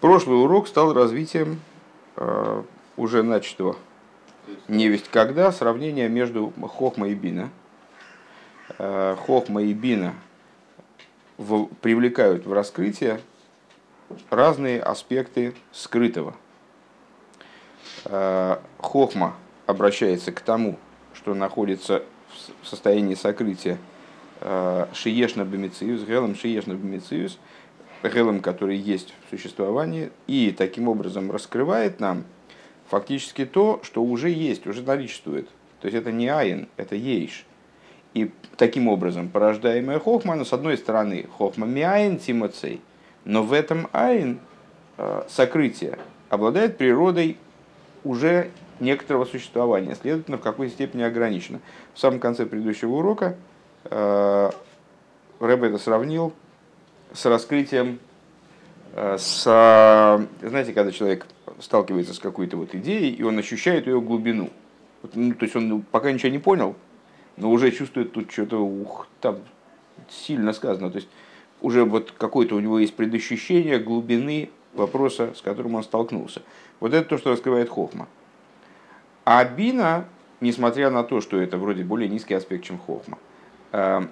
Прошлый урок стал развитием э, уже начатого невесть когда сравнение между Хохма и Бина. Э, Хохма и Бина привлекают в раскрытие разные аспекты скрытого. Э, Хохма обращается к тому, что находится в состоянии сокрытия Шиешна Бемициус, Гелом Шиешна Бемициус – Гелом, который есть в существовании, и таким образом раскрывает нам фактически то, что уже есть, уже наличествует. То есть это не айн, это ейш. И таким образом порождаемая хохма, но с одной стороны хохма миайн тимоцей, но в этом айн э, сокрытие обладает природой уже некоторого существования, следовательно, в какой степени ограничено. В самом конце предыдущего урока э, это сравнил с раскрытием, э, с, знаете, когда человек сталкивается с какой-то вот идеей, и он ощущает ее глубину. Вот, ну, то есть он пока ничего не понял, но уже чувствует тут что-то, ух, там сильно сказано. То есть уже вот какое-то у него есть предощущение глубины вопроса, с которым он столкнулся. Вот это то, что раскрывает Хохма. А Бина, несмотря на то, что это вроде более низкий аспект, чем Хохма, э,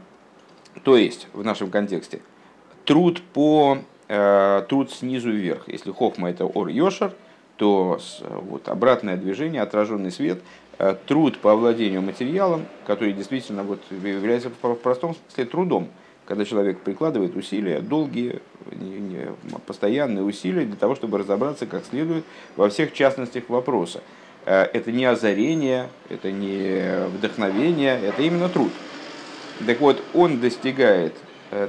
то есть в нашем контексте – труд по э, труд снизу вверх. Если хохма это ор йошар, то вот, обратное движение, отраженный свет, э, труд по овладению материалом, который действительно вот, является в простом смысле трудом, когда человек прикладывает усилия, долгие, не, не, постоянные усилия для того, чтобы разобраться как следует во всех частностях вопроса. Э, это не озарение, это не вдохновение, это именно труд. Так вот, он достигает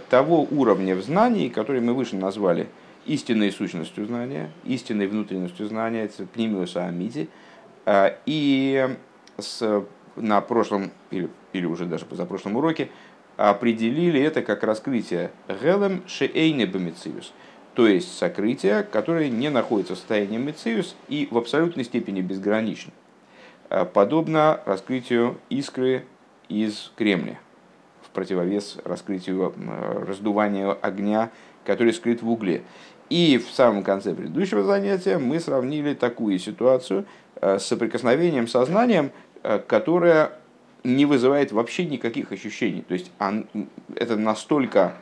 того уровня в знании, который мы выше назвали истинной сущностью знания, истинной внутренностью знания, это пнемиуса амити. Э, и с, на прошлом, или, или уже даже позапрошлом уроке, определили это как раскрытие гелем шеэйне бамициус, то есть сокрытие, которое не находится в состоянии мициус и в абсолютной степени безгранично, э, подобно раскрытию искры из кремния противовес раскрытию, раздуванию огня, который скрыт в угле. И в самом конце предыдущего занятия мы сравнили такую ситуацию э, с соприкосновением сознанием, э, которое не вызывает вообще никаких ощущений. То есть это настолько,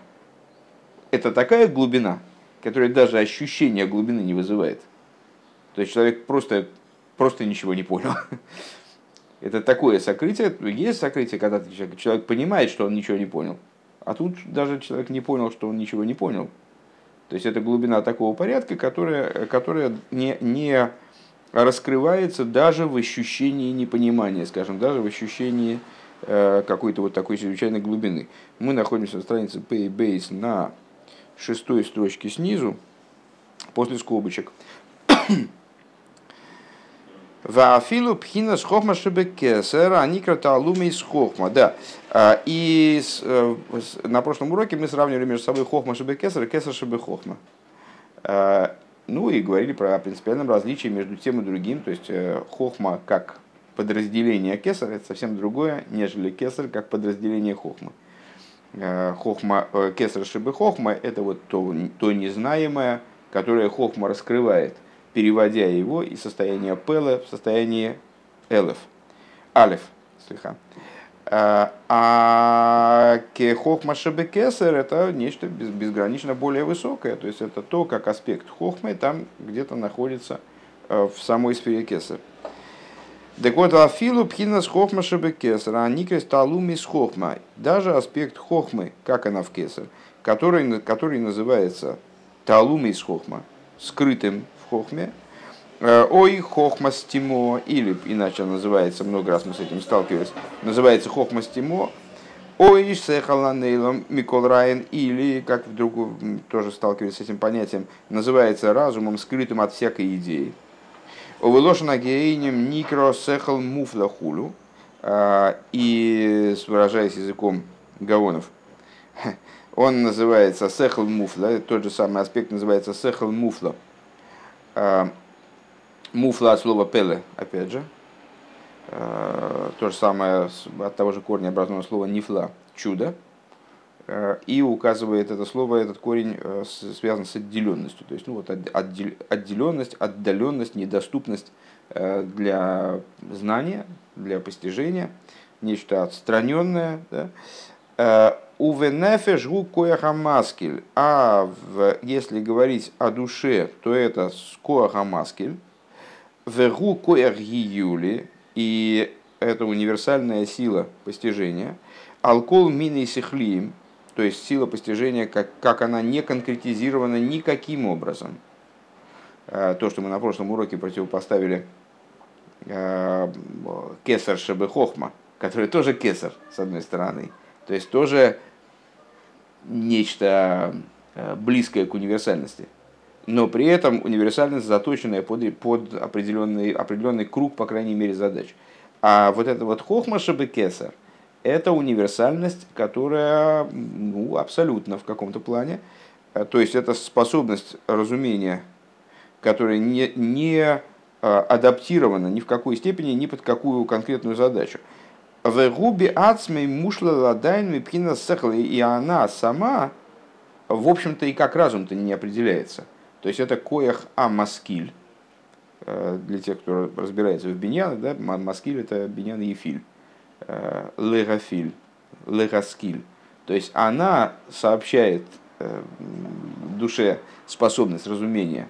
это такая глубина, которая даже ощущения глубины не вызывает. То есть человек просто, просто ничего не понял. Это такое сокрытие. Есть сокрытие, когда человек понимает, что он ничего не понял. А тут даже человек не понял, что он ничего не понял. То есть это глубина такого порядка, которая, которая не, не раскрывается даже в ощущении непонимания, скажем, даже в ощущении э, какой-то вот такой чрезвычайной глубины. Мы находимся на странице Paybase на шестой строчке снизу, после скобочек. Вафилу пхина с хохма шебекесер, они краталуми из хохма. Да. А, и э, на прошлом уроке мы сравнивали между собой хохма шебекесер и кесер шебехохма. А, ну и говорили про принципиальном различии между тем и другим. То есть э, хохма как подразделение кесар это совсем другое, нежели кесар как подразделение хохма. Э, хохма, кесар шебехохма это вот то, то незнаемое, которое хохма раскрывает – переводя его из состояния пела в состояние элев. Алев, слегка. А, а хохма шебекесер это нечто безгранично более высокое. То есть это то, как аспект хохмы там где-то находится э, в самой сфере кесер. Так вот, афилу пхинас хохма шебекесер, а никрес талуми с хохма. Даже аспект хохмы, как она в кесер, который, который называется талуми с хохма, скрытым хохме, э, ой хохма стимо, или иначе называется, много раз мы с этим сталкивались, называется хохма стимо, ой сехаланейлом микол райен, или, как вдруг тоже сталкивались с этим понятием, называется разумом, скрытым от всякой идеи. Увелошена гейнем никро сехал муфла хулю, э, и выражаясь языком гавонов, он называется сехал муфла, тот же самый аспект называется сехал муфла – муфла от слова пеле, опять же. Э, то же самое от того же корня образного слова нифла, чудо. Э, и указывает это слово, этот корень э, связан с отделенностью. То есть ну, вот отделенность, отдаленность, недоступность э, для знания, для постижения, нечто отстраненное. Да? Увенефеш гу кояхамаскель. А в, если говорить о душе, то это кояхамаскель. Вегу кояхгиюли. И это универсальная сила постижения. Алкол мини сихлиим то есть сила постижения, как, как она не конкретизирована никаким образом. Э, то, что мы на прошлом уроке противопоставили э, кесар шебе хохма, который тоже кесар, с одной стороны. То есть тоже нечто э, близкое к универсальности. Но при этом универсальность заточенная под, под определенный, определенный круг, по крайней мере, задач. А вот это вот хохма шебе кесар – это универсальность, которая ну, абсолютно в каком-то плане, э, то есть это способность разумения, которая не, не э, адаптирована ни в какой степени, ни под какую конкретную задачу. В губи ацмей мушла ладайн мипхина сехла, и она сама, в общем-то, и как разум-то не определяется. То есть это коях амаскиль, э, для тех, кто разбирается в биньянах, да, маскиль это биньян и филь Э, легафиль, легаскиль. То есть она сообщает э, душе способность разумения,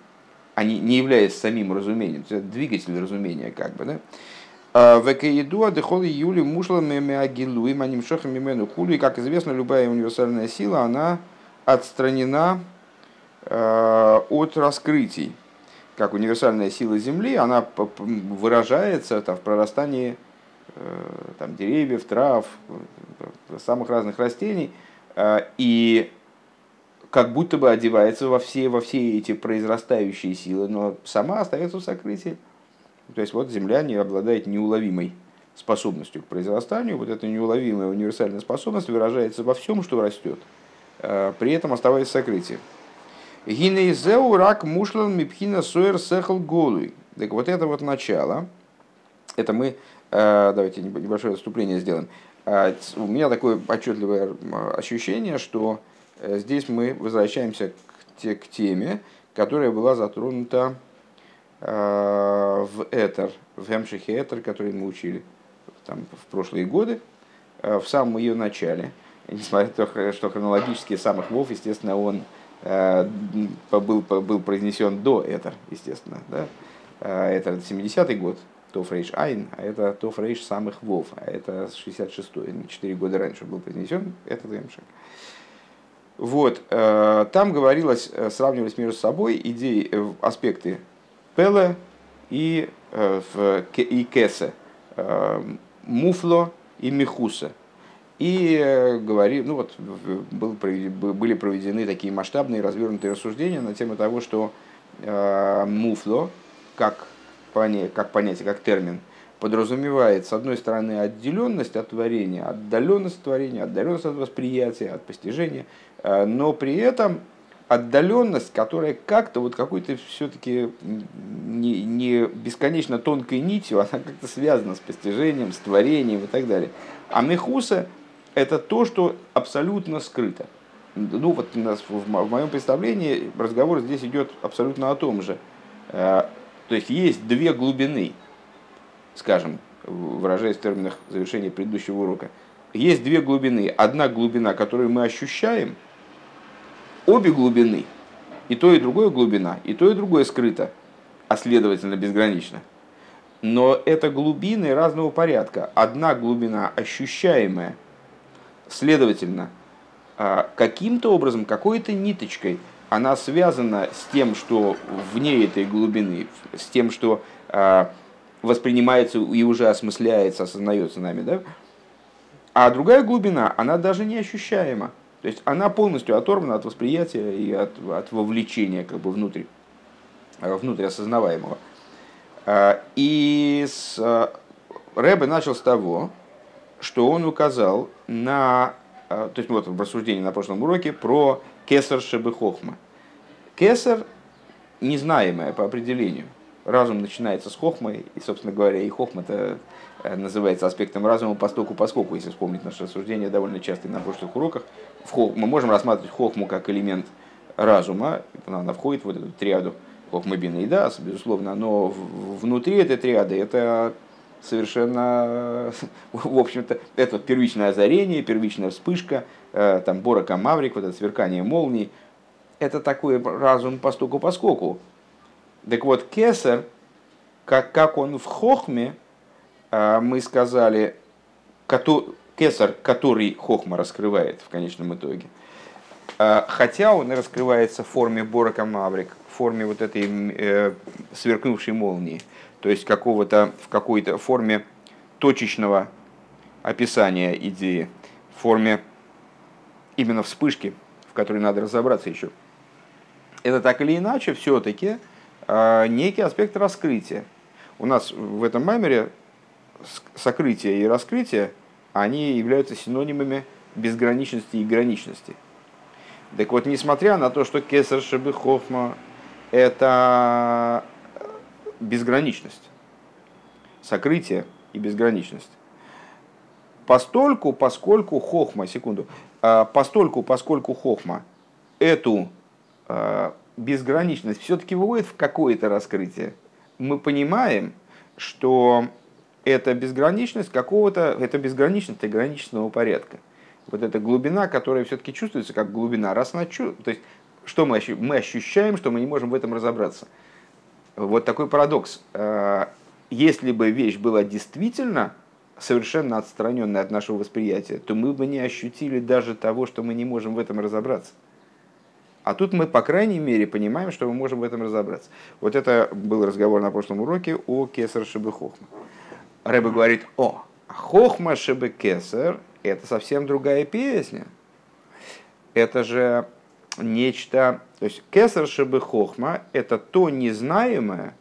а не, не является самим разумением, это двигатель разумения как бы, да? А Векаидуа дехол юли мушлами меагилу и маним шохам имену хули. И, как известно, любая универсальная сила, она отстранена э, от раскрытий. Как универсальная сила Земли, она выражается там, в прорастании Э, там, деревьев, трав, э, самых разных растений, э, и как будто бы одевается во все, во все эти произрастающие силы, но сама остается в сокрытии. То есть вот Земля не обладает неуловимой способностью к произрастанию, вот эта неуловимая универсальная способность выражается во всем, что растет, при этом оставаясь в сокрытии. Гинейзеу рак мушлан мипхина суэр сехал голуй. Так вот это вот начало, это мы Э, давайте небольшое отступление сделаем. Э, у меня такое отчетливое ощущение, что э, здесь мы возвращаемся к теме, которая была затронута в Этер, в Хемшихе Этер, который мы учили там, в прошлые годы, в самом ее начале. Несмотря на то, что хронологически самых Вов, естественно, он был, был произнесен до Этер, естественно. Да? Это 70-й год, Тофрейш Айн, а это Тофрейш самых Вов, а это 66-й, 4 года раньше был произнесен этот Эмшек. Вот, э, там говорилось, э, сравнивались между собой идеи, э, аспекты Пеле и, и Кесе, Муфло и Михуса. И говорили, ну вот, был, были проведены такие масштабные развернутые рассуждения на тему того, что Муфло, как понятие, как понятие, как термин, подразумевает, с одной стороны, отделенность от творения, отдаленность от творения, отдаленность от восприятия, от постижения, э, но при этом отдаленность, которая как-то вот какой-то все-таки не, не бесконечно тонкой нитью, она как-то связана с постижением, с творением и так далее. А мехуса – это то, что абсолютно скрыто. Ну вот в моем представлении разговор здесь идет абсолютно о том же. Э, то есть есть две глубины, скажем, выражаясь в терминах завершения предыдущего урока. Есть две глубины. Одна глубина, которую мы ощущаем, обе глубины, и то, и другое глубина, и то, и другое скрыто, а следовательно безгранично. Но это глубины разного порядка. Одна глубина ощущаемая, следовательно, а, каким-то образом, какой-то ниточкой – она связана с тем, что вне этой глубины, с тем, что э, воспринимается и уже осмысляется, осознается нами, да? А другая глубина, она даже не ощущаема. То есть она полностью оторвана от восприятия и от, от вовлечения как бы внутрь, э, внутрь осознаваемого. Э, и с, э, Рэбе начал с того, что он указал на, то есть вот в рассуждении на прошлом уроке про кесар шебы хохма. Кесар незнаемое по определению. разум начинается с хохмы, и, собственно говоря, и хохма-то э, называется аспектом разума постоку поскольку, если вспомнить наше рассуждение довольно часто на прошлых уроках. Хох... Мы можем рассматривать хохму как элемент разума, она входит в эту триаду хохма бина и дас, безусловно, но внутри этой триады это совершенно, в общем-то, это первичное озарение, первичная вспышка, э, там Борока Маврик, вот это сверкание молний, это такой разум постуку поскоку. Так вот, кесар, как, как он в хохме, э, мы сказали, кесар, который хохма раскрывает в конечном итоге, э, хотя он раскрывается в форме Борока Маврик, в форме вот этой сверкнувшей молнии – то есть какого-то, в какой-то форме точечного описания идеи, в форме именно вспышки, в которой надо разобраться еще. Это так или иначе все-таки а, некий аспект раскрытия. У нас в этом маймере сокрытие и раскрытие, они являются синонимами безграничности и граничности. Так вот, несмотря на то, что Кесар Шебы Хофма – это безграничность, сокрытие и безграничность. Постольку, поскольку хохма, секунду, а, постольку, поскольку хохма эту а, безграничность все-таки выводит в какое-то раскрытие, мы понимаем, что это безграничность какого-то, это безграничность ограниченного порядка. Вот эта глубина, которая все-таки чувствуется как глубина, раз она чувствует, то есть что мы, мы ощущаем, что мы не можем в этом разобраться – вот такой парадокс. Э, если бы вещь была действительно совершенно отстраненная от нашего восприятия, то мы бы не ощутили даже того, что мы не можем в этом разобраться. А тут мы, по крайней мере, понимаем, что мы можем в этом разобраться. Вот это был разговор на прошлом уроке о Кесар Шебе Хохма. Рэбе говорит, о, Хохма Шебе Кесар – это совсем другая песня. Это же нечто, то есть кесар шебы хохма – это то незнаемое,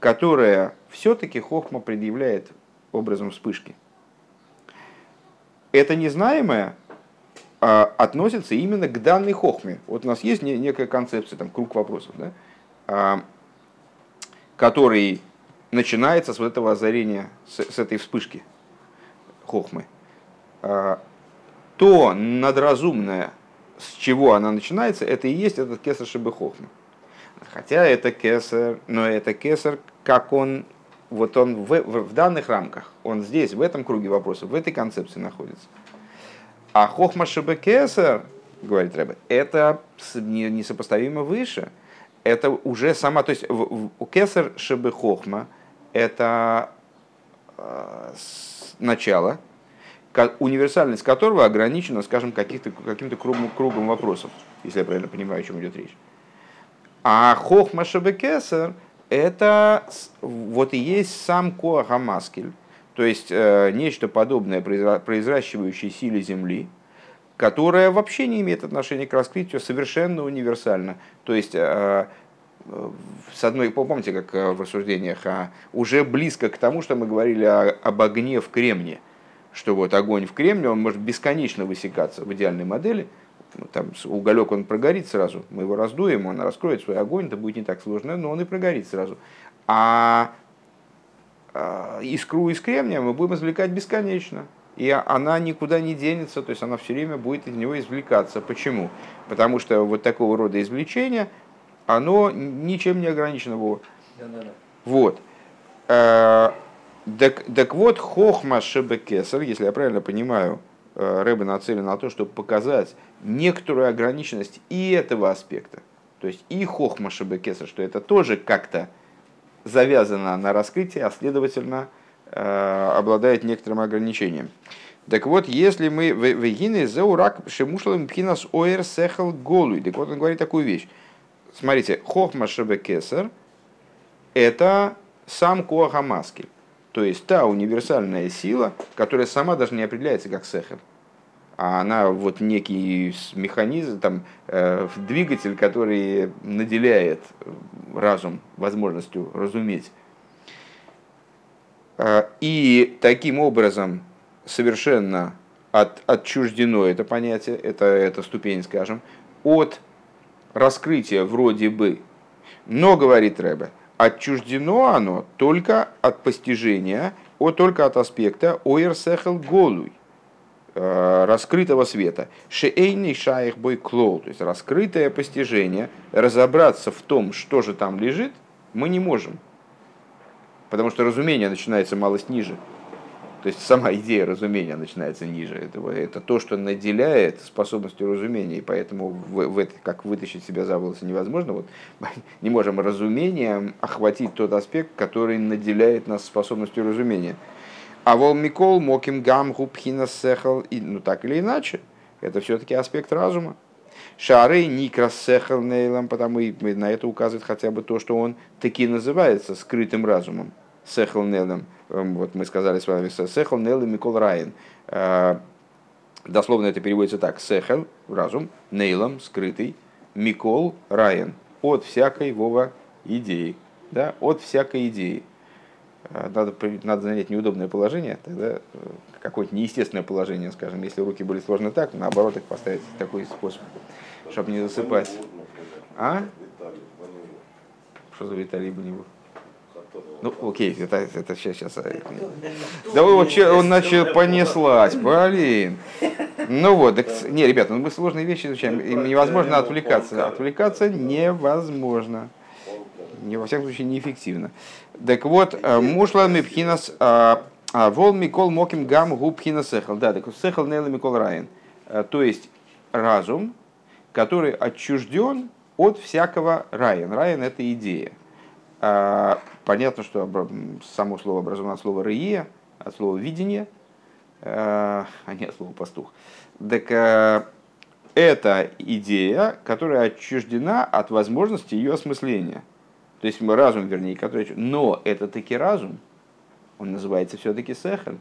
которое все-таки хохма предъявляет образом вспышки. Это незнаемое а, относится именно к данной хохме. Вот у нас есть некая концепция, там, круг вопросов, да, а, который начинается с вот этого озарения, с, с этой вспышки хохмы. А, то надразумное, с чего она начинается, это и есть этот кесар Шибехохма. Хотя это кесар, но это кесар, как он, вот он в, в, в данных рамках, он здесь, в этом круге вопросов, в этой концепции находится. А хохма Шибекесар, говорит Рэбе, это несопоставимо выше. Это уже сама, то есть у кесар Шибехохма это э, начало, универсальность которого ограничена, скажем, каким-то кругом, кругом вопросов, если я правильно понимаю, о чем идет речь. А хохма шабекесар – это вот и есть сам коахамаскель, то есть э, нечто подобное произращивающей силе Земли, которая вообще не имеет отношения к раскрытию, совершенно универсально. То есть, э, с одной, помните, как э, в рассуждениях, а, уже близко к тому, что мы говорили об огне в кремне – что вот огонь в кремне, он может бесконечно высекаться в идеальной модели, ну, там уголек он прогорит сразу, мы его раздуем, он раскроет свой огонь, это будет не так сложно, но он и прогорит сразу. А искру из кремния мы будем извлекать бесконечно. И она никуда не денется, то есть она все время будет из него извлекаться. Почему? Потому что вот такого рода извлечение, оно ничем не ограничено. Вот. вот. Э, так, так вот, хохма шебекесар, если я правильно понимаю, э, Рэбе нацелен на то, чтобы показать некоторую ограниченность и этого аспекта. То есть и хохма шебекесар, что это тоже как-то завязано на раскрытие, а следовательно обладает некоторым ограничением. Так вот, если мы в вегины заурак шемушлым пхинас оэр сехал голуй. Так вот, он говорит такую вещь. Смотрите, хохма шебекесар – это сам коахамаскель. То есть та универсальная сила, которая сама даже не определяется как сехер, а она вот некий механизм, там, э, двигатель, который наделяет разум возможностью разуметь. Э, и таким образом совершенно от, отчуждено это понятие, это, это ступень, скажем, от раскрытия вроде бы. Но, говорит Рэбе, отчуждено оно только от постижения, о, только от аспекта оир сехел голуй, э, раскрытого света. Шеэйный шаих бой клоу, то есть раскрытое постижение, разобраться в том, что же там лежит, мы не можем. Потому что разумение начинается малость ниже. То есть сама идея разумения начинается ниже. Это, это то, что наделяет способностью разумения. И поэтому в, в это, как вытащить себя за волосы невозможно. Вот, не можем разумением охватить тот аспект, который наделяет нас способностью разумения. А вол Микол Моким Гам Губхина Сехал, ну так или иначе, это все-таки аспект разума. Шары Никрас Сехал Нейлом, потому и на это указывает хотя бы то, что он таки называется скрытым разумом. Сехал Нейлом Эм, вот мы сказали с вами, Сехел Нел и Микол Райен. Э, дословно это переводится так. Сехел, разум, Нейлом, скрытый, Микол, Райен. От всякой Вова идеи. Да, от всякой идеи. Э, надо, надо занять неудобное положение, тогда э, какое-то неестественное положение, скажем, если руки были сложны так, наоборот их поставить такой способ, чтобы не засыпать. А? Что за Виталий Боневу? Ну, окей, это, это сейчас, сейчас. Да вы вот он начал понеслась, блин. Ну вот, так, не, ребята, ну мы сложные вещи изучаем, им невозможно отвлекаться. Отвлекаться невозможно. Не, во всяком случае, неэффективно. Так вот, э, мушла мипхинас, а, а, вол микол моким гам губхина сехал. Да, так сехал нейла микол райен. Э, то есть, разум, который отчужден от всякого райен. Райен – это идея. А, понятно, что само слово образовано от слова «рые», от слова «видение», а, а не от слова «пастух». Так а, это идея, которая отчуждена от возможности ее осмысления. То есть разум, вернее, который... Но это таки разум, он называется все-таки сехер,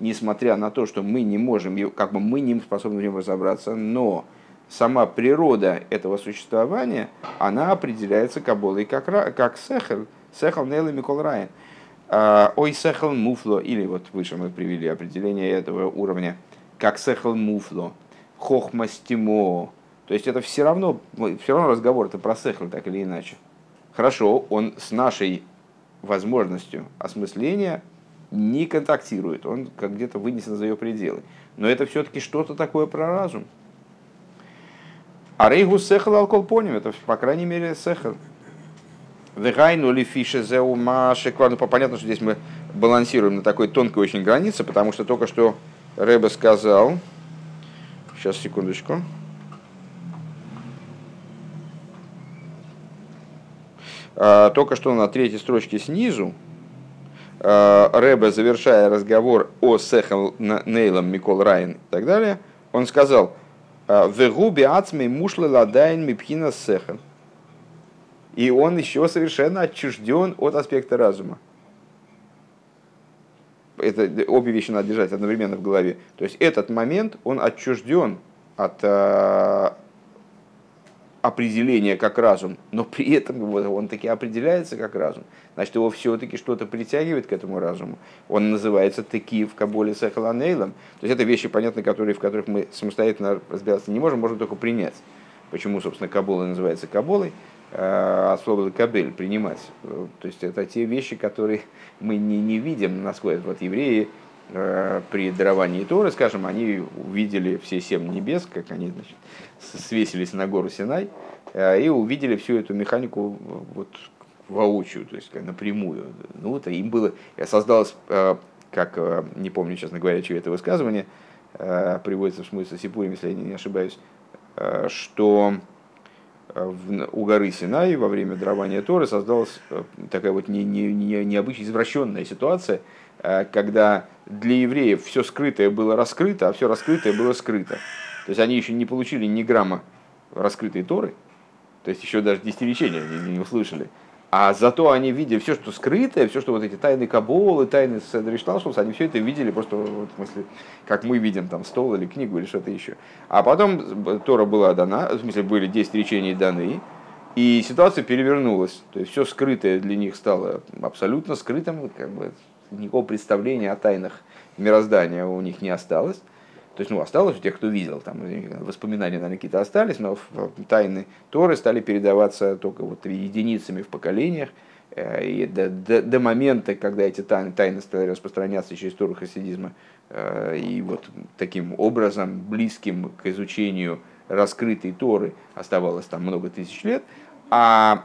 несмотря на то, что мы не можем, как бы мы не способны в нем разобраться, но сама природа этого существования, она определяется Каболой как, как сехел, сехел нейлы микол райен. А, ой, сехел муфло, или вот выше мы привели определение этого уровня, как сехел муфло, хохмастимо. То есть это все равно, все равно разговор это про сехел, так или иначе. Хорошо, он с нашей возможностью осмысления не контактирует, он как где-то вынесен за ее пределы. Но это все-таки что-то такое про разум. А рейгу сехал алкол поним, это, по крайней мере, сехал. Вегайну ли фише зеума шекварну. Понятно, что здесь мы балансируем на такой тонкой очень границе, потому что только что Рэбе сказал, сейчас, секундочку, а, только что на третьей строчке снизу а, Рэбе, завершая разговор о Сехал Нейлом Микол Райан и так далее, он сказал – Вегуби ацмей мушлы ладайн мипхина сеха. И он еще совершенно отчужден от аспекта разума. Это обе вещи надо держать одновременно в голове. То есть этот момент, он отчужден от определения как разум, но при этом он таки определяется как разум. Значит, его все-таки что-то притягивает к этому разуму. Он называется таки в Каболе Сахаланейлом. То есть это вещи, понятно, которые, в которых мы самостоятельно разбираться не можем, можем только принять. Почему, собственно, Кабола называется Каболой, а от слова кабель, принимать. То есть это те вещи, которые мы не, не видим, насколько вот евреи э, при даровании Торы, скажем, они увидели все семь небес, как они значит, свесились на гору Синай э, и увидели всю эту механику вот воочию, то есть напрямую. Ну, вот им было, создалось, э, как, э, не помню, честно говоря, чье это высказывание, приводится в смысле Сипурим, если я не ошибаюсь, что у горы Синай во время дарования Торы создалась такая вот не, не, не, необычная, извращенная ситуация, когда для евреев все скрытое было раскрыто, а все раскрытое было скрыто. То есть они еще не получили ни грамма раскрытой Торы, то есть еще даже десятиречения не, не услышали. А зато они видели все, что скрытое, все, что вот эти тайны Каболы, тайны Седришталшус, они все это видели просто, в смысле, как мы видим там стол или книгу или что-то еще. А потом Тора была дана, в смысле, были 10 речений даны, и ситуация перевернулась. То есть все скрытое для них стало абсолютно скрытым, как бы никакого представления о тайнах мироздания у них не осталось. То есть, ну, осталось у тех, кто видел, там воспоминания, наверное, какие-то остались, но тайны Торы стали передаваться только вот единицами в поколениях. Э, и до, до, до момента, когда эти тайны, тайны стали распространяться через Тору хасидизма, э, и вот таким образом, близким к изучению раскрытой Торы, оставалось там много тысяч лет, а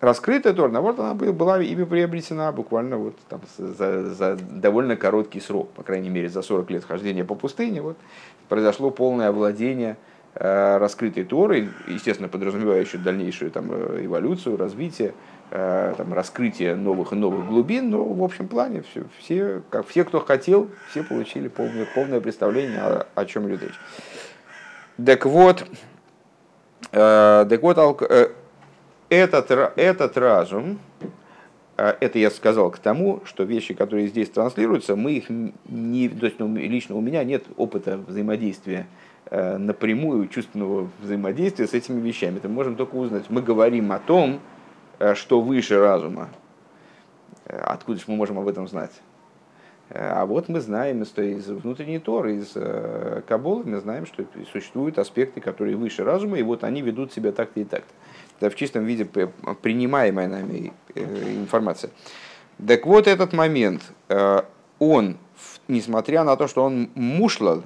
раскрытая Тора, наоборот, она была ими приобретена буквально вот там за, за довольно короткий срок, по крайней мере, за 40 лет хождения по пустыне, вот, произошло полное овладение э, раскрытой Торой, естественно, подразумевающей дальнейшую там, эволюцию, развитие, Э, там, раскрытие новых и новых глубин, но в общем плане все, все, как, все кто хотел, все получили полное, полное представление, о, о чем идет речь. Так вот, э, так вот э, этот, этот разум, э, это я сказал к тому, что вещи, которые здесь транслируются, мы их не, то есть, ну, лично у меня нет опыта взаимодействия э, напрямую, чувственного взаимодействия с этими вещами. Это можем только узнать. Мы говорим о том, Э, что выше разума. Э, откуда же мы можем об этом знать? А вот мы знаем из, из внутренней Торы, из Кабулы, мы знаем, что существуют аспекты, которые выше разума, и вот они ведут себя так-то и так-то. Это в чистом виде принимаемая нами информация. Так вот этот момент, он, несмотря на то, что он мушлал,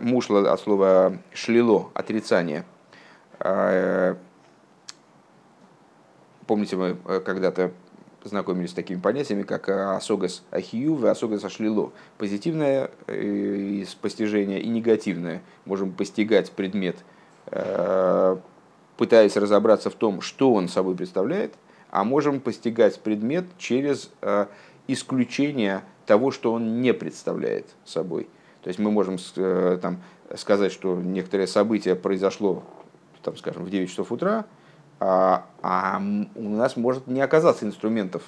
мушлал от слова шлило, отрицание, Помните, мы э, когда-то знакомились с такими понятиями, как асогас ахию и асогас ашлило. Позитивное э, из постижения и негативное. Можем постигать предмет, э, пытаясь разобраться в том, что он собой представляет, а можем постигать предмет через исключение того, что он не представляет собой. То есть мы можем там, сказать, что некоторое событие произошло, там, скажем, в 9 часов утра, а, а у нас может не оказаться инструментов,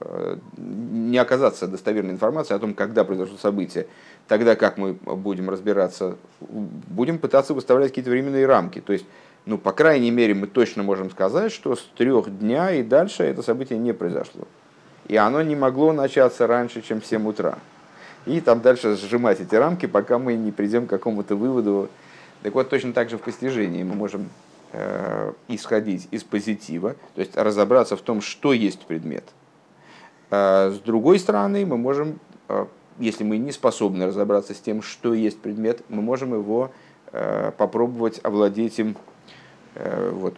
э, не оказаться достоверной информации о том, когда произошло событие. Тогда как мы будем разбираться, будем пытаться выставлять какие-то временные рамки. То есть, ну, по крайней мере, мы точно можем сказать, что с трех дня и дальше это событие не произошло. И оно не могло начаться раньше, чем в 7 утра. И там дальше сжимать эти рамки, пока мы не придем к какому-то выводу. Так вот, точно так же в постижении мы можем Э, исходить из позитива, то есть разобраться в том, что есть предмет. А с другой стороны, мы можем, э, если мы не способны разобраться с тем, что есть предмет, мы можем его э, попробовать овладеть им, вот,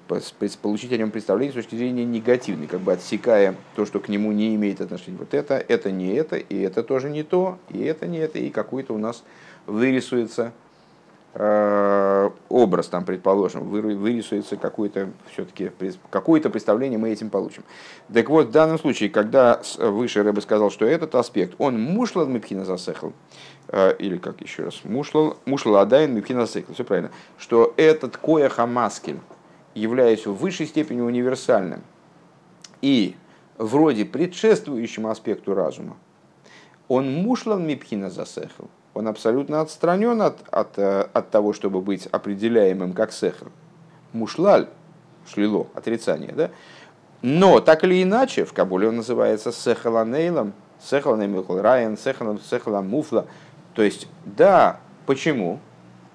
получить о нем представление с точки зрения негативной, как бы отсекая то, что к нему не имеет отношения. Вот это, это не это, и это тоже не то, и это не это, и какой-то у нас вырисуется Э, образ там, предположим, вырисуется какое-то все-таки какое-то представление мы этим получим. Так вот, в данном случае, когда выше Рэбе сказал, что этот аспект, он мушлал мипхина засехал, э, или как еще раз, мушлал, мушлал адайн мипхина засехал, все правильно, что этот коя хамаскин, являясь в высшей степени универсальным и вроде предшествующим аспекту разума, он мушлал мипхина засехал, он абсолютно отстранен от, от, э, от того, чтобы быть определяемым как сехр. Мушлаль, шлило, отрицание, да? Но так или иначе, в Кабуле он называется сехаланейлом, сехаланейлом райан, сехалан муфла. То есть, да, почему?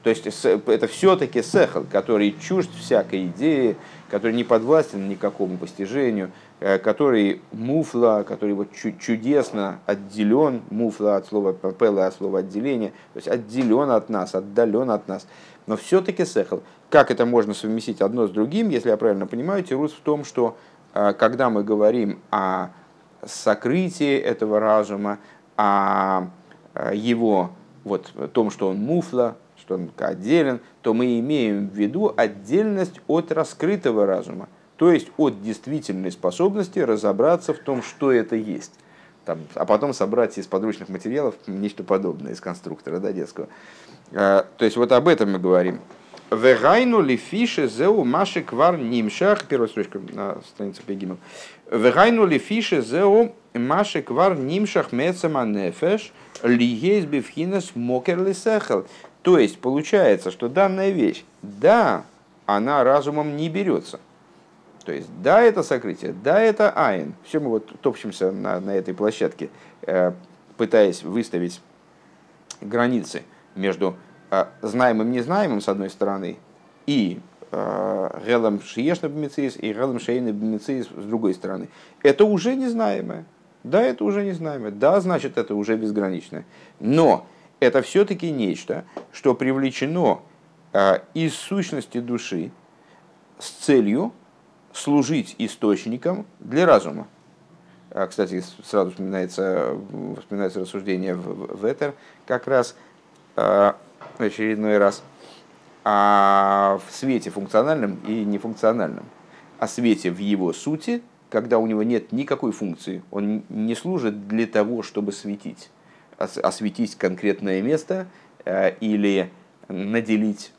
То есть это все-таки сехал, который чужд всякой идеи, который не подвластен никакому постижению, Э, который муфла, который вот чудесно отделен, муфла от слова пела, от слова отделение, то есть отделен от нас, отдален от нас. Но все-таки сехал. Как это можно совместить одно с другим, если я правильно понимаю, тирус в том, что э, когда мы говорим о сокрытии этого разума, о его вот, том, что он муфла, что он отделен, то мы имеем в виду отдельность от раскрытого разума то есть от действительной способности разобраться в том, что это есть. Там, а потом собрать из подручных материалов нечто подобное из конструктора да, детского. А, то есть вот об этом мы говорим. Вегайну ли фише зеу маши квар нимшах, первая строчка на странице Пегимов. Вегайну ли фише зеу маши квар нимшах мецема нефеш ли есть бифхинес мокер ли сехал. То есть получается, что данная вещь, да, она разумом не берется – то есть, да, это сокрытие, да, это айн. Все мы вот топчемся на, на этой площадке, э, пытаясь выставить границы между знаемым и незнаемым, с одной стороны, и Гелам Шиешна Бмициис и Гелам Шейна Бмициис с другой стороны. Это уже незнаемое. Да, это уже незнаемое. Да, значит, это уже безграничное. Но это все-таки нечто, что привлечено из сущности души с целью служить источником для разума. А, кстати, сразу вспоминается, вспоминается рассуждение в Этер как раз э, очередной раз о свете функциональном и нефункциональном. О свете в его сути, когда у него нет никакой функции. Он не служит для того, чтобы светить. Осветить конкретное место э, или наделить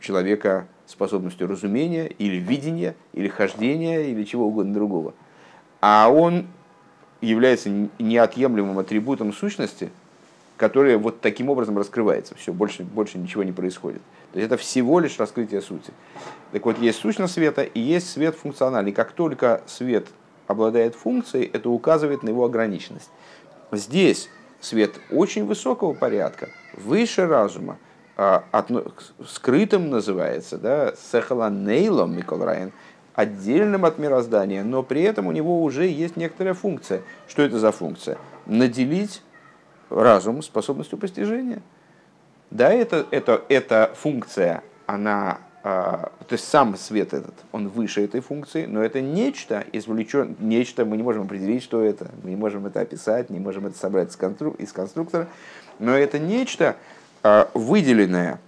человека способностью разумения или видения, или хождения, или чего угодно другого. А он является неотъемлемым атрибутом сущности, которая вот таким образом раскрывается. Все, больше, больше ничего не происходит. То есть это всего лишь раскрытие сути. Так вот, есть сущность света и есть свет функциональный. Как только свет обладает функцией, это указывает на его ограниченность. Здесь свет очень высокого порядка, выше разума, а, скрытым называется, да, сехаланейлом Миколрайн, отдельным от мироздания, но при этом у него уже есть некоторая функция. Что это за функция? Наделить разум способностью постижения. Да, это, это, эта функция, она, а, то есть сам свет этот, он выше этой функции, но это нечто извлечен, нечто, мы не можем определить, что это, мы не можем это описать, не можем это собрать из конструктора, но это нечто, а, выделенное,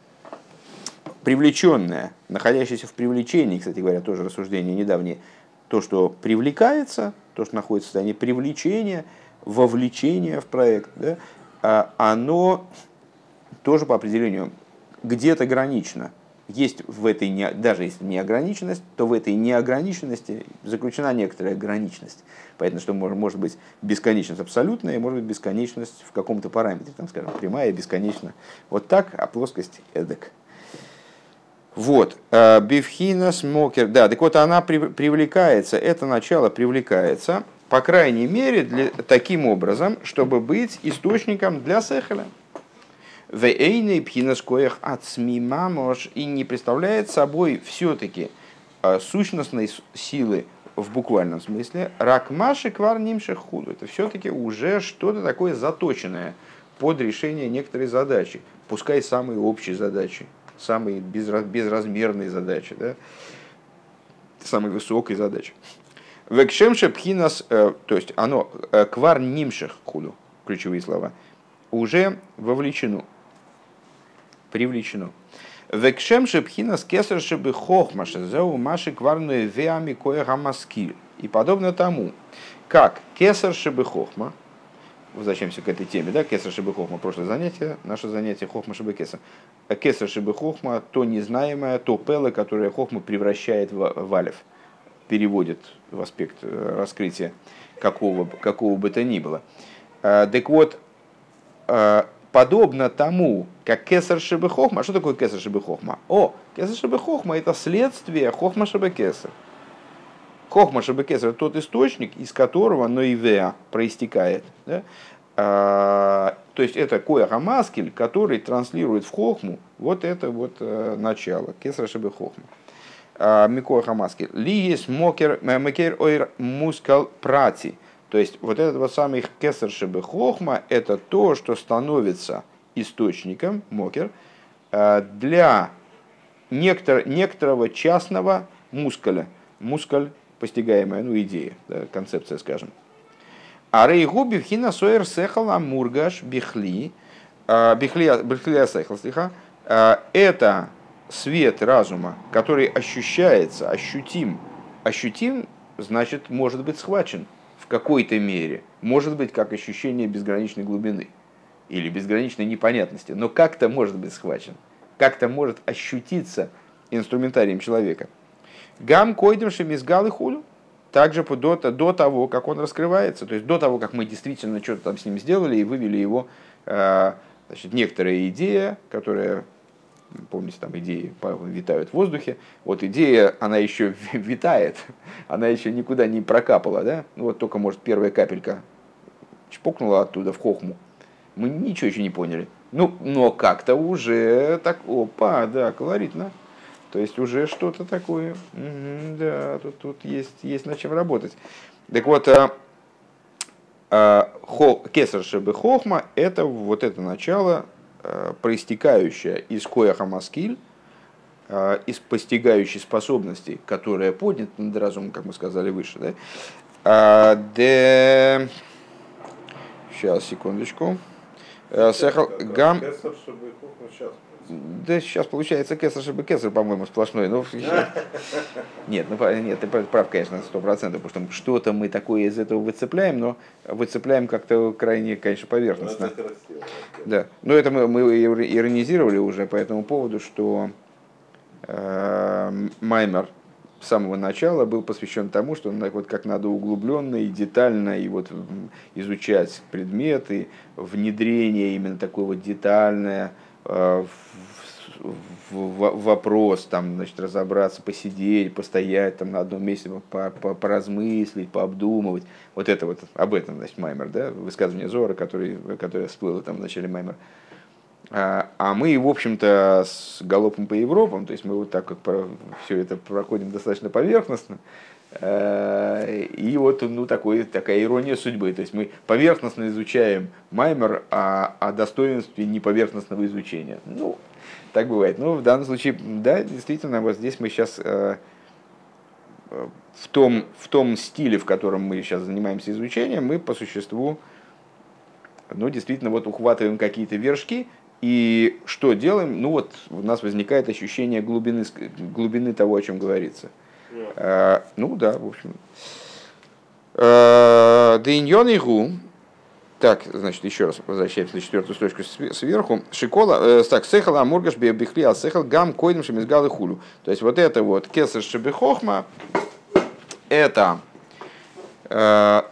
привлеченное, находящееся в привлечении, кстати говоря, тоже рассуждение недавнее, то, что привлекается, то, что находится в состоянии привлечения, вовлечения в проект, да, а, оно тоже по определению где-то гранично. Есть в этой, даже если неограниченность, то в этой неограниченности заключена некоторая ограниченность. Поэтому, что может, может быть бесконечность абсолютная, может быть бесконечность в каком-то параметре, там, скажем, прямая, бесконечно. Вот так, а плоскость эдак. Вот, э, Бифхина Смокер, да, так вот она привлекается, это начало привлекается, по крайней мере, для, таким образом, чтобы быть источником для Сехеля. Вейный пхинаскоях от мамош и не представляет собой все-таки э, сущностной силы в буквальном смысле, ракмаши квар нимших худу. Это все-таки уже что-то такое заточенное под решение некоторой задачи, пускай самой общей задачи, самой безразмерной задачи, да? самой высокой задачи. Векшемше пхинас, э, то есть оно, э, квар нимших худу, ключевые слова, уже вовлечено, привлечено. Векшем шепхинас кесар шебы хохма шезеу маши кварную веами кое гамаскиль. И подобно тому, как кесар шебы хохма, возвращаемся к этой теме, да, кесар шебы хохма, прошлое занятие, наше занятие хохма шебы кесар. Кесар шебы хохма, то незнаемое, то пело, которое хохма превращает в валев, переводит в аспект э, раскрытия какого, какого бы то ни было. Э, так вот, э, подобно тому, как кесар шибы хохма. А что такое кесар шибы хохма? О, кесар шибы хохма это следствие хохма шибы кесар. Хохма шибы кесар тот источник, из которого ноивеа проистекает. Да? А, то есть это коя хамаскель, который транслирует в хохму вот это вот а, начало. Кесар шибы хохма. А, Микоя хамаскель. Ли есть мокер, мекер ойр мускал прати. То есть вот этот вот самый кесар шибы хохма, это то, что становится источником, мокер, э, для некотор, некоторого частного мускуля. Мускуль, постигаемая, ну, идея, да, концепция, скажем. А рейгу бифхина соер сехала мургаш бихли, э, бихли, бихли сехал, слиха, это свет разума, который ощущается, ощутим. Ощутим, значит, может быть схвачен в какой-то мере. Может быть, как ощущение безграничной глубины или безграничной непонятности, но как-то может быть схвачен, как-то может ощутиться инструментарием человека. Гам койдем шемизгал и худу, также до, до того, как он раскрывается, то есть до того, как мы действительно что-то там с ним сделали и вывели его, э, значит, некоторая идея, которая помните, там идеи витают в воздухе. Вот идея, она еще витает, она еще никуда не прокапала, да? Ну вот только, может, первая капелька чпокнула оттуда в хохму. Мы ничего еще не поняли. Ну, но как-то уже так, опа, да, колоритно. То есть уже что-то такое. Да, тут, тут есть, есть над чем работать. Так вот, а, а, кесар шебе хохма – это вот это начало, а, проистекающее из кояха маскиль, а, из постигающей способности, которая поднята над разумом, как мы сказали выше. Да? А, де... Сейчас, секундочку. Э, Сехал гам... Да сейчас получается кесар шибы кесар, по-моему, сплошной. Ну, нет, ну, нет, ты прав, конечно, сто процентов, потому что что-то мы такое из этого выцепляем, но выцепляем как-то крайне, конечно, поверхностно. Ну, да, но это мы, мы иронизировали уже по этому поводу, что э, Маймер с самого начала был посвящен тому, что вот как надо углубленно и детально и вот изучать предметы, внедрение именно такое вот детальное вопрос, там, значит, разобраться, посидеть, постоять там на одном месте, по, по, поразмыслить, пообдумывать. Вот это вот, об этом, значит, Маймер, да, высказывание Зора, который, которое всплыло там в начале Маймера. А, а мы, в общем-то, с галопом по Европам, то есть мы вот так как все это проходим достаточно поверхностно, э, и вот ну, такой, такая ирония судьбы. То есть мы поверхностно изучаем Маймер, а о достоинстве неповерхностного изучения. Ну, так бывает. Ну, в данном случае, да, действительно, вот здесь мы сейчас э, в том, в том стиле, в котором мы сейчас занимаемся изучением, мы по существу, ну, действительно, вот ухватываем какие-то вершки, и что делаем? Ну вот у нас возникает ощущение глубины, глубины того, о чем говорится. А, ну да, в общем. Дейньон и гу. Так, значит, еще раз возвращаемся на четвертую строчку сверху. Шикола, э, так, сехала амургаш бихли, а сехал гам койдем шемизгал и хулю. То есть вот это вот кесар шебехохма, это э,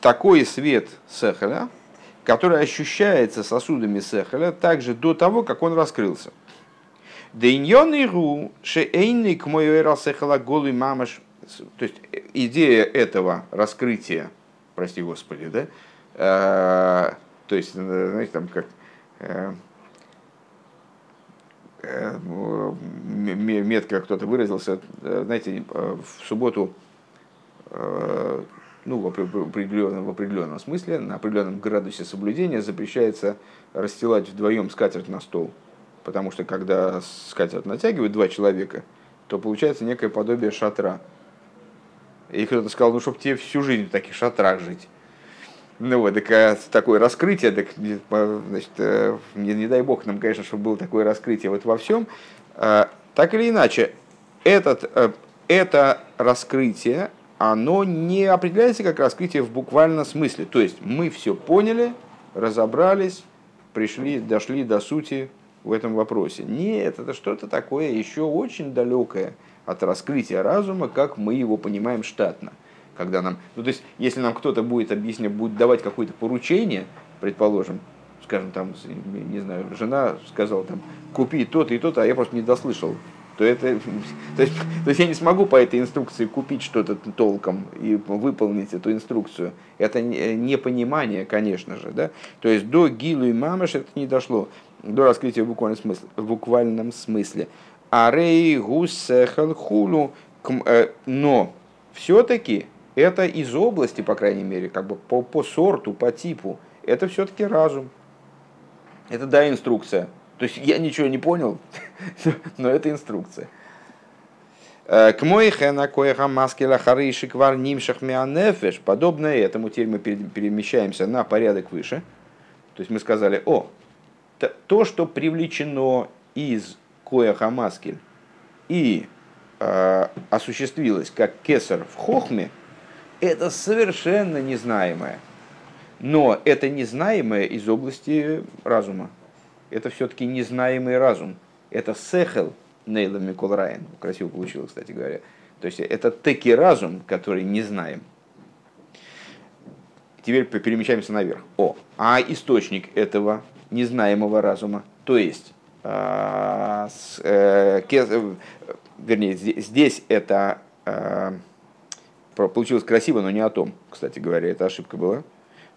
такой свет сехаля, который ощущается сосудами Сехеля также до того, как он раскрылся. Дейньон шеэйный к мой Сехела голый мамаш. То есть идея этого раскрытия, прости господи, да, э, то есть, знаете, там как э, э, метко кто-то выразился, знаете, в субботу ну, в определенном, в определенном смысле, на определенном градусе соблюдения запрещается расстилать вдвоем скатерть на стол. Потому что когда скатерть натягивают два человека, то получается некое подобие шатра. И кто-то сказал, ну, чтобы тебе всю жизнь в таких шатрах жить. Ну вот, так, а, такое раскрытие, так, значит, э, не, не дай бог нам, конечно, чтобы было такое раскрытие вот во всем. А, так или иначе, этот, э, это раскрытие, оно не определяется как раскрытие в буквальном смысле. То есть мы все поняли, разобрались, пришли, дошли до сути в этом вопросе. Нет, это что-то такое еще очень далекое от раскрытия разума, как мы его понимаем штатно. Когда нам, ну, то есть, если нам кто-то будет объяснять, будет давать какое-то поручение, предположим, скажем, там, не знаю, жена сказала, там, купи то-то и то-то, а я просто не дослышал то это, то есть, то есть я не смогу по этой инструкции купить что-то толком и выполнить эту инструкцию. Это непонимание, конечно же. Да? То есть до Гилу и Мамаш это не дошло, до раскрытия в буквальном смысле. В буквальном смысле. Арей гусехал хулу. Э, но все-таки это из области, по крайней мере, как бы по, по сорту, по типу. Это все-таки разум. Это да, инструкция. То есть я ничего не понял, но это инструкция. Э, к моихена коеха маскела харыши квар нимшах мианефеш. Подобное этому теперь мы перемещаемся на порядок выше. То есть мы сказали, о, то, что привлечено из коеха маскель и э, осуществилось как кесар в хохме, это совершенно незнаемое. Но это незнаемое из области разума это все-таки незнаемый разум. Это сехел Нейла Микол Райан. Красиво получилось, кстати говоря. То есть это таки разум, который не знаем. Теперь перемещаемся наверх. О, а источник этого незнаемого разума, то есть, э, с, э, кез, э, вернее, здесь, здесь это э, получилось красиво, но не о том, кстати говоря, это ошибка была.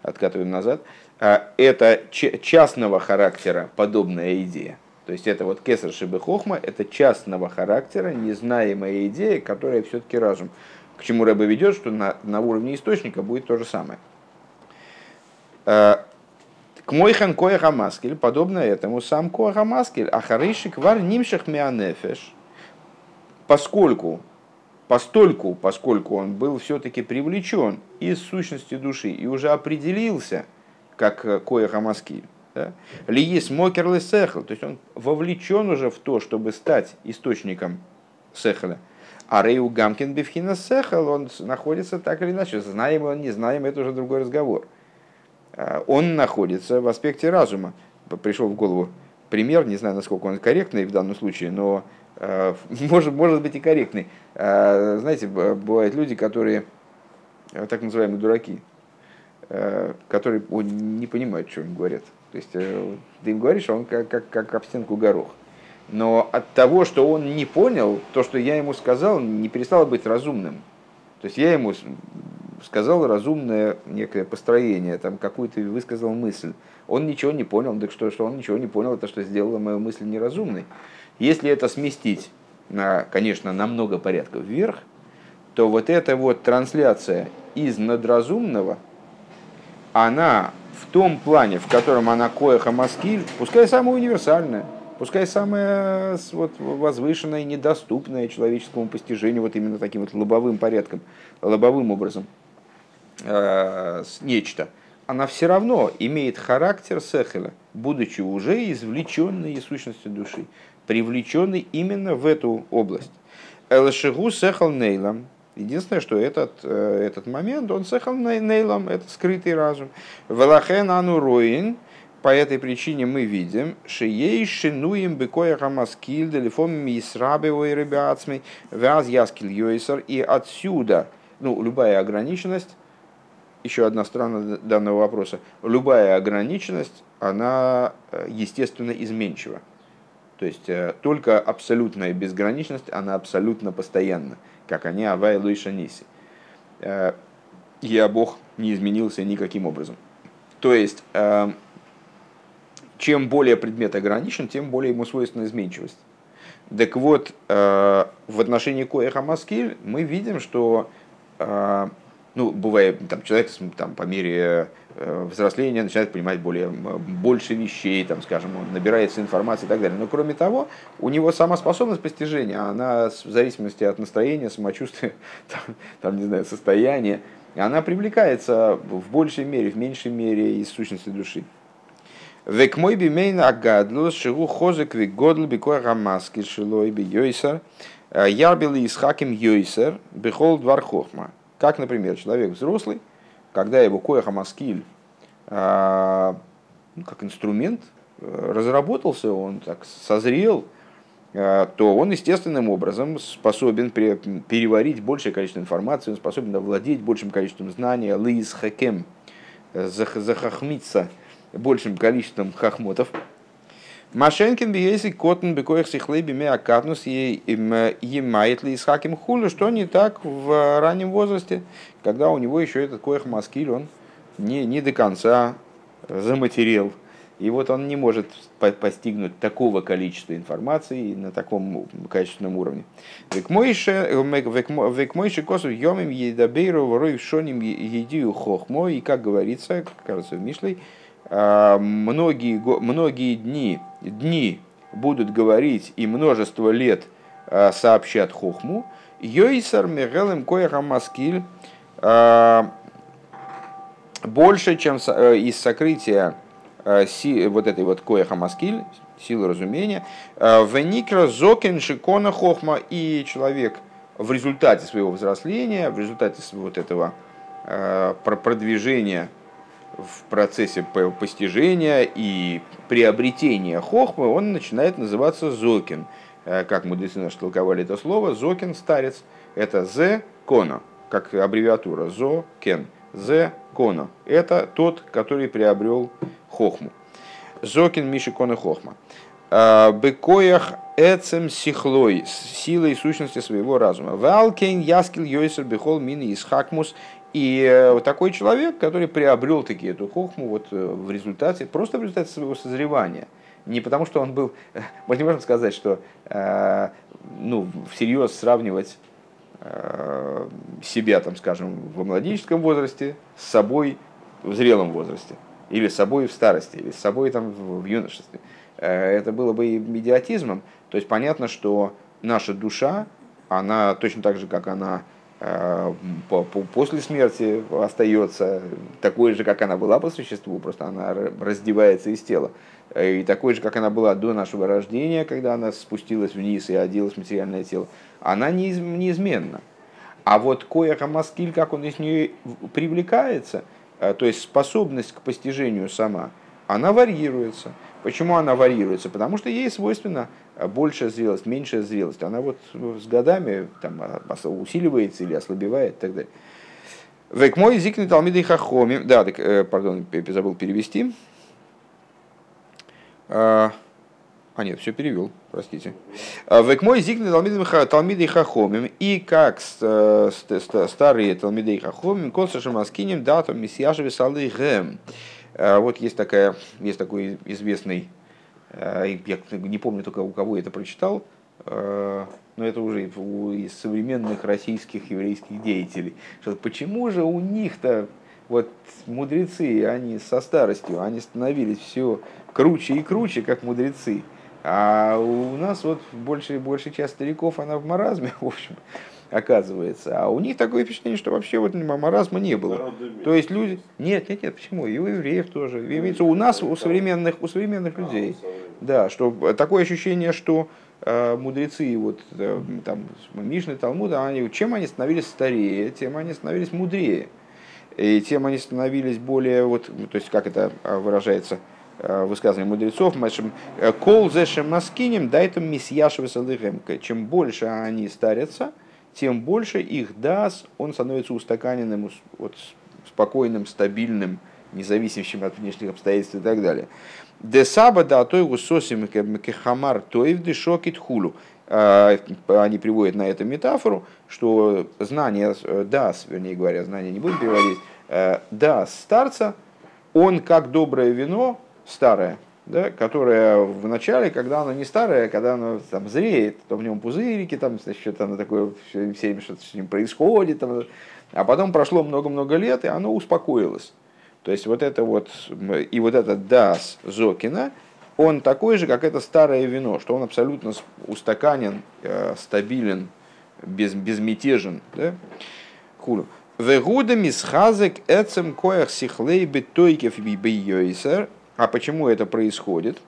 Откатываем назад. А, это частного характера подобная идея. То есть это вот кесар шибы хохма, это частного характера, незнаемая идея, которая все-таки разум. К чему Рэбе ведет, что на, на уровне источника будет то же самое. К мой хан коя подобно этому, сам коя хамаскель, а харышик вар нимших мианефеш, поскольку, постольку, поскольку он был все-таки привлечен из сущности души и уже определился, как э, коя хамаскель, да? Лиис мокер сехл, то есть он вовлечен уже в то, чтобы стать источником сехла. А Рейу Гамкин Бифхина Сехал, он находится так или иначе, знаем он, не знаем, это уже другой разговор. А, он находится в аспекте разума. Пришел в голову пример, не знаю, насколько он корректный в данном случае, но а, может, может быть и корректный. А, знаете, бывают люди, которые так называемые дураки, которые не понимают, что им говорят. То есть э, ты им говоришь, а он как, как, как об стенку горох. Но от того, что он не понял, то, что я ему сказал, не перестало быть разумным. То есть я ему сказал разумное некое построение, там какую-то высказал мысль. Он ничего не понял, так что, что он ничего не понял, это что сделало мою мысль неразумной. Если это сместить, на, конечно, на много порядков вверх, то вот эта вот трансляция из надразумного, она в том плане, в котором она коеха маскиль, пускай самая универсальная, пускай самая вот, возвышенная, недоступная человеческому постижению вот именно таким вот лобовым порядком, лобовым образом, э, нечто, она все равно имеет характер сехеля, будучи уже извлеченной из сущности души, привлеченной именно в эту область. Элшигу сехал нейлам, Единственное, что этот, э, этот момент, он сехал нейлом, это скрытый разум. Велахен ану по этой причине мы видим, что ей шинуем бекоя хамаскиль, делефом мисрабевой ребятсми, вяз яскиль йойсер, и отсюда, ну, любая ограниченность, еще одна сторона данного вопроса, любая ограниченность, она, э, естественно, изменчива. То есть э, только абсолютная безграничность, она абсолютно постоянна как они Авай Луиша Ниси. Э, я Бог не изменился никаким образом. То есть, э, чем более предмет ограничен, тем более ему свойственна изменчивость. Так вот, в отношении Коэха Маскиль мы видим, что ну, бывает, там, человек там, по мере э, взросления начинает понимать более, больше вещей, там, скажем, он набирается информации и так далее. Но кроме того, у него сама способность постижения, она в зависимости от настроения, самочувствия, там, там не знаю, состояния, она привлекается в большей мере, в меньшей мере из сущности души. Век мой бимейн агадлус шигу хозек век годл бикой рамаски шилой би йойсер э, ярбили исхаким йойсер бихол двар хохма. Как, например, человек взрослый, когда его коеха маскиль а, ну, как инструмент э, разработался, он так созрел, а, то он естественным образом способен переварить большее количество информации, он способен овладеть большим количеством знаний, лиз хакем, захахмиться большим количеством хахмотов, Машенкин биеси котн бекоих сихлеби меакатнус емает ли исхаким хулю, что не так в раннем возрасте, когда у него еще этот коих маскиль, он не, не до конца заматерел. И вот он не может постигнуть такого количества информации на таком качественном уровне. Век мойши косу йомим едабейру ворой шоним едию хохмо. И как говорится, кажется, в Мишлей, а, многие, многие дни, дни будут говорить и множество лет а, сообщат хохму, Йойсар Мегелем Кояха Маскиль а, больше, чем э, из сокрытия вот этой вот Кояха Маскиль, силы разумения, Веникра Зокен Шикона Хохма, и человек в результате своего взросления, в результате вот этого продвижения в процессе постижения и приобретения хохмы он начинает называться зокин. Э, как мудрецы наши толковали это слово, зокин, старец, это зе коно, как аббревиатура зокен, зе коно. Это тот, который приобрел хохму. Зокин Миши Кона Хохма. Э, Бекоях эцем сихлой, силой сущности своего разума. Валкен яскил йойсер бехол мини из хакмус и э, вот такой человек, который приобрел таки эту хохму вот э, в результате, просто в результате своего созревания, не потому, что он был... Мы не можем сказать, что э, ну, всерьез сравнивать э, себя, там, скажем, в младенческом возрасте с собой в зрелом возрасте. Или с собой в старости, или с собой там, в юношестве. Это было бы идиотизмом. То есть понятно, что наша душа, она точно так же, как она Э, после смерти остается такой же, как она была по существу, просто она раздевается из тела. И такой же, как она была до нашего рождения, когда она спустилась вниз и оделась в материальное тело, она неизменна. А вот коя маскиль, как он из нее привлекается, э, то есть способность к постижению сама, она варьируется. Почему она варьируется? Потому что ей свойственно большая зрелость, меньшая зрелость. Она вот с годами там, усиливается или ослабевает и так далее. Век мой зикни талмиды хахоми. Да, так, э, пардон, забыл перевести. А, а нет, все перевел, простите. Век мой зикни талмиды хахомим. И как э, старые талмиды хахомим, конса шамаскиним датом месьяшеви салы гэм. А, вот есть, такая, есть такой известный, а, я не помню только у кого это прочитал, а, но это уже из современных российских еврейских деятелей, что почему же у них-то вот мудрецы, они со старостью, они становились все круче и круче, как мудрецы, а у нас вот большая, большая часть стариков, она в маразме, в общем оказывается. А у них такое впечатление, что вообще вот маразма не было. То есть люди... Нет, нет, нет, почему? И у евреев тоже. Имеется у нас, у современных, у современных людей. Да, что такое ощущение, что э, мудрецы, вот э, там, Мишны, Талмуда, они, чем они становились старее, тем они становились мудрее. И тем они становились более, вот, то есть, как это э, выражается, э, высказывание мудрецов, э, кол зешем маскинем дайтам месьяшева Чем больше они старятся, тем больше их дас, он становится устаканенным, вот, спокойным, стабильным, независящим от внешних обстоятельств и так далее. Десаба да той гусосим кехамар тоев дешокит хулу. А, они приводят на это метафору, что знание дас, вернее говоря, знание не будем переводить, э, дас старца, он как доброе вино старое, да, которая в начале, когда она не старая, когда она там зреет, то в нем пузырики, там что-то оно такое, все время что-то с ним происходит, там, а потом прошло много-много лет, и оно успокоилось. То есть вот это вот, и вот этот дас Зокина, он такой же, как это старое вино, что он абсолютно устаканен, э, стабилен, без, безмятежен. Да? Хулу. Вегуда мисхазек эцем коях сихлей бетойкев бейойсер а почему это происходит?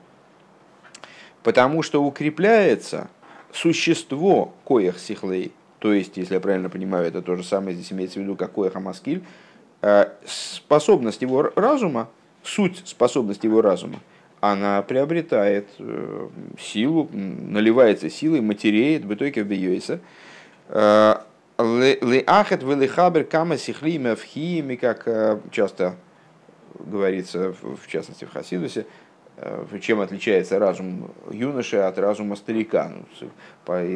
Потому что укрепляется существо коях сихлей, то есть, если я правильно понимаю, это то же самое, здесь имеется в виду, как коях амаскиль, э, способность его разума, суть способности его разума, она приобретает э, силу, наливается силой, матереет, итоге бьется. Э, Леахет велихабер кама сихлима в химе, как часто говорится, в частности в Хасидусе, э, чем отличается разум юноши от разума старика. Ну,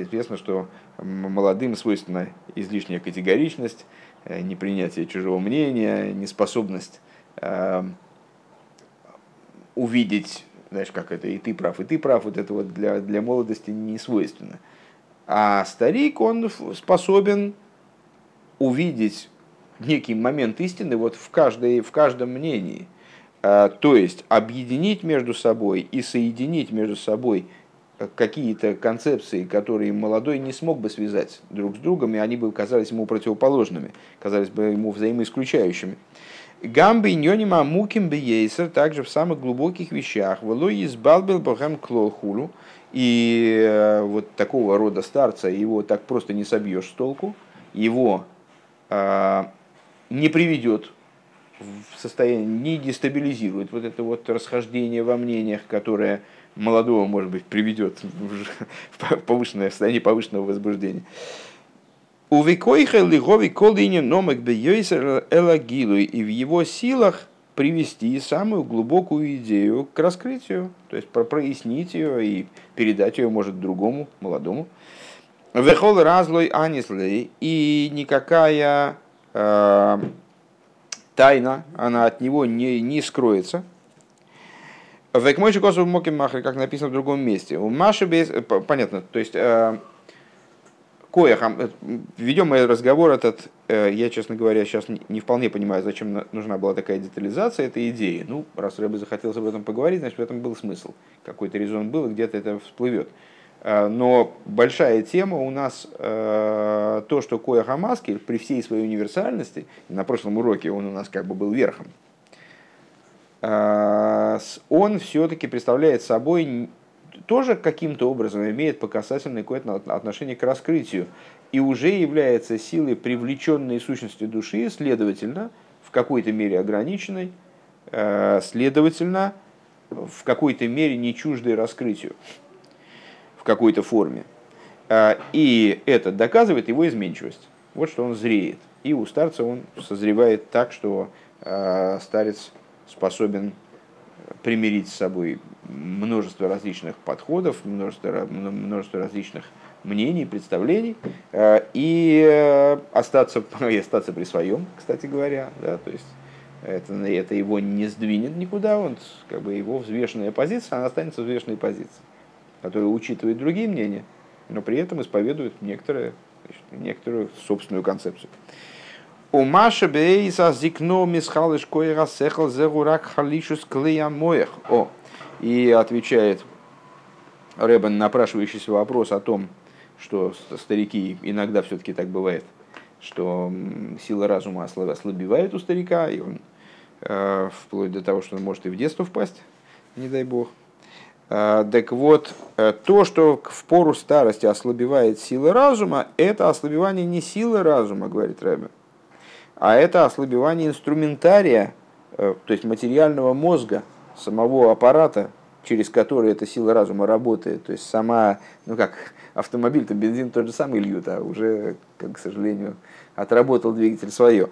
известно, что молодым свойственна излишняя категоричность, э, непринятие чужого мнения, неспособность э, увидеть, знаешь, как это, и ты прав, и ты прав, вот это вот для, для молодости не свойственно. А старик, он способен увидеть некий момент истины вот в, каждой, в каждом мнении. А, то есть объединить между собой и соединить между собой какие-то концепции, которые молодой не смог бы связать друг с другом, и они бы казались ему противоположными, казались бы ему взаимоисключающими. Гамбы ньонима муким бейсер также в самых глубоких вещах. Вело избалбил богам клолхулу. И э, вот такого рода старца его так просто не собьешь с толку. Его а, не приведет в состояние, не дестабилизирует вот это вот расхождение во мнениях, которое молодого, может быть, приведет в повышенное состояние повышенного возбуждения. У Викойха Лигови Колдини Номек Бейойсер Элагилу и в его силах привести самую глубокую идею к раскрытию, то есть прояснить ее и передать ее, может, другому, молодому. Вехол разлой анислей и никакая тайна, она от него не, не скроется. Векмойши косу моким махри, как написано в другом месте. У Маши без... Понятно, то есть Коях, ведем мы разговор этот, я, честно говоря, сейчас не вполне понимаю, зачем нужна была такая детализация этой идеи. Ну, раз Рэбе захотелось об этом поговорить, значит, в этом был смысл. Какой-то резон был, где-то это всплывет. Но большая тема у нас то, что Коя Хамаски при всей своей универсальности, на прошлом уроке он у нас как бы был верхом, он все-таки представляет собой тоже каким-то образом имеет по какое-то отношение к раскрытию и уже является силой, привлеченной сущностью души, следовательно, в какой-то мере ограниченной, э, следовательно, в какой-то мере не чуждой раскрытию, какой-то форме. Э, и это доказывает его изменчивость. Вот что он зреет. И у старца он созревает так, что э, старец способен примирить с собой множество различных подходов, множество, множество различных мнений, представлений, э, и э, остаться, и остаться при своем, кстати говоря, да, то есть это, это его не сдвинет никуда, он, как бы его взвешенная позиция, она останется взвешенной позицией, которая учитывает другие мнения, но при этом исповедует некоторые, некоторую собственную концепцию. У Маша Бейса зикно мисхалыш койра сехал зерурак халишус клея моих. О, и отвечает Рэбен напрашивающийся вопрос о том, что старики иногда все-таки так бывает, что сила разума ослабевает у старика, и он э, вплоть до того, что он может и в детство впасть, не дай бог. Э, так вот, э, то, что в пору старости ослабевает сила разума, это ослабевание не силы разума, говорит Рэбен а это ослабевание инструментария, э, то есть материального мозга, самого аппарата, через который эта сила разума работает. То есть сама, ну как, автомобиль-то бензин тот же самый льют, а уже, как, к сожалению, отработал двигатель свое.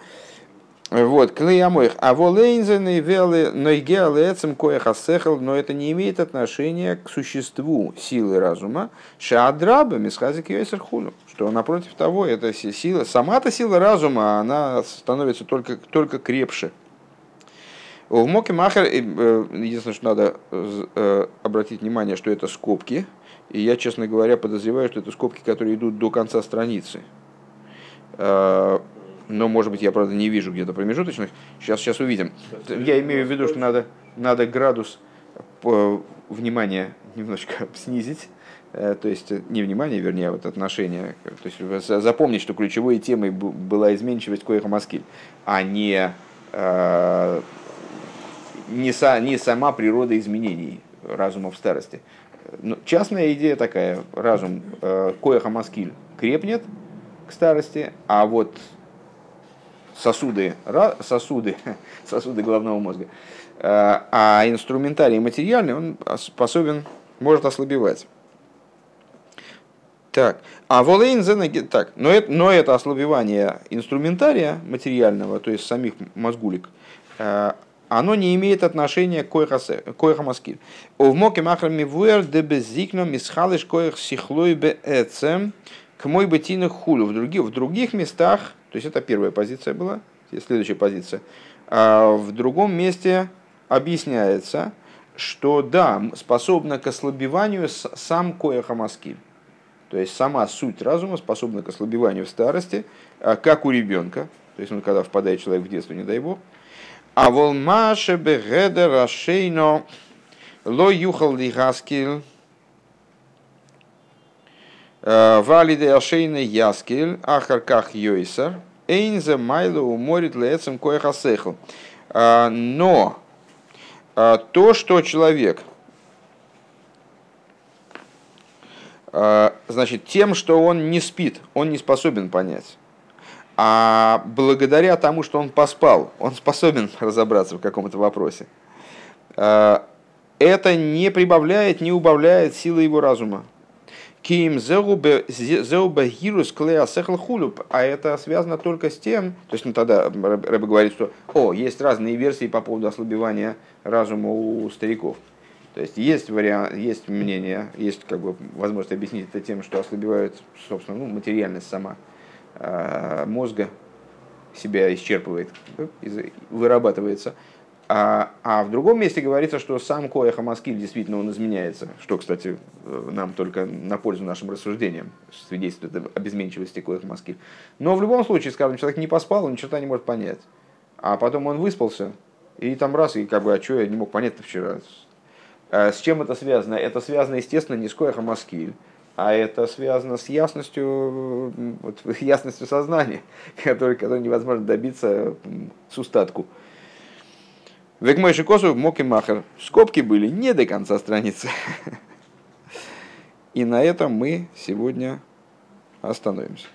Вот, клеямоих. А волейнзены велы нойгеалецем коехасехал, но это не имеет отношения к существу силы разума. Шаадраба мисхазик хулу. Что напротив того, эта сила, сама-то сила разума, она становится только, только крепше. В Моке Махер, э, единственное, что надо э, обратить внимание, что это скобки. И я, честно говоря, подозреваю, что это скобки, которые идут до конца страницы э, но, может быть, я, правда, не вижу где-то промежуточных. Сейчас, сейчас увидим. Я имею в виду, что надо, надо градус внимания немножко снизить. Э, то есть, не внимание, вернее, а вот отношение. То есть, запомнить, что ключевой темой была изменчивость Коеха Маскиль, а не, э, не, са, не сама природа изменений разума в старости. Но частная идея такая, разум э, Коеха Маскиль крепнет к старости, а вот сосуды, сосуды, сосуды головного мозга, э, а инструментарий материальный, он способен, может ослабевать. Так, а волейн так, но это, но это ослабевание инструментария материального, то есть самих мозгулик, э, оно не имеет отношения к коеха маскиль. В моке махрами вуэр де безикно мисхалыш коех сихлой бе эцем к мой бетина хулю. В других, в других местах то есть это первая позиция была, следующая позиция. А в другом месте объясняется, что да, способна к ослабеванию сам коехамаскиль. То есть сама суть разума способна к ослабеванию в старости, а, как у ребенка. То есть, он, когда впадает человек в детство, не дай бог. А волмаше бегедер ашейно ло юхал лигаскиль Э, Валиде Ашейна Яскель, Ахарках Йойсар, Эйнзе Майло уморит лецем коехасехл. Э, но э, то, что человек, значит, тем, что он не спит, он не способен понять. А благодаря тому, что он поспал, он способен разобраться в каком-то вопросе. Это не прибавляет, не убавляет силы его разума. Ким зеубахирус клея сехл хулюб. А это связано только с тем, то есть ну, тогда Рэбе говорит, что о, есть разные версии по поводу ослабевания разума у стариков. То есть есть вариант, есть мнение, есть как бы возможность объяснить это тем, что ослабевает, собственно, ну, материальность сама э, мозга себя исчерпывает, вырабатывается. А, а в другом месте говорится, что сам Коя Хамаскиль действительно он изменяется, что, кстати, э, нам только на пользу нашим рассуждениям свидетельствует об изменчивости Коя Хамаскиль. Но в любом случае, скажем, человек не поспал, он ни черта не может понять. А потом он выспался, и там раз, и как бы, а что я не мог понять-то вчера? А с чем это связано? Это связано, естественно, не с Коя Хамаскиль, а это связано с ясностью, вот, ясностью сознания, которой, которой невозможно добиться с устатку. Век мой косу мог и махер. Скобки были не до конца страницы. И на этом мы сегодня остановимся.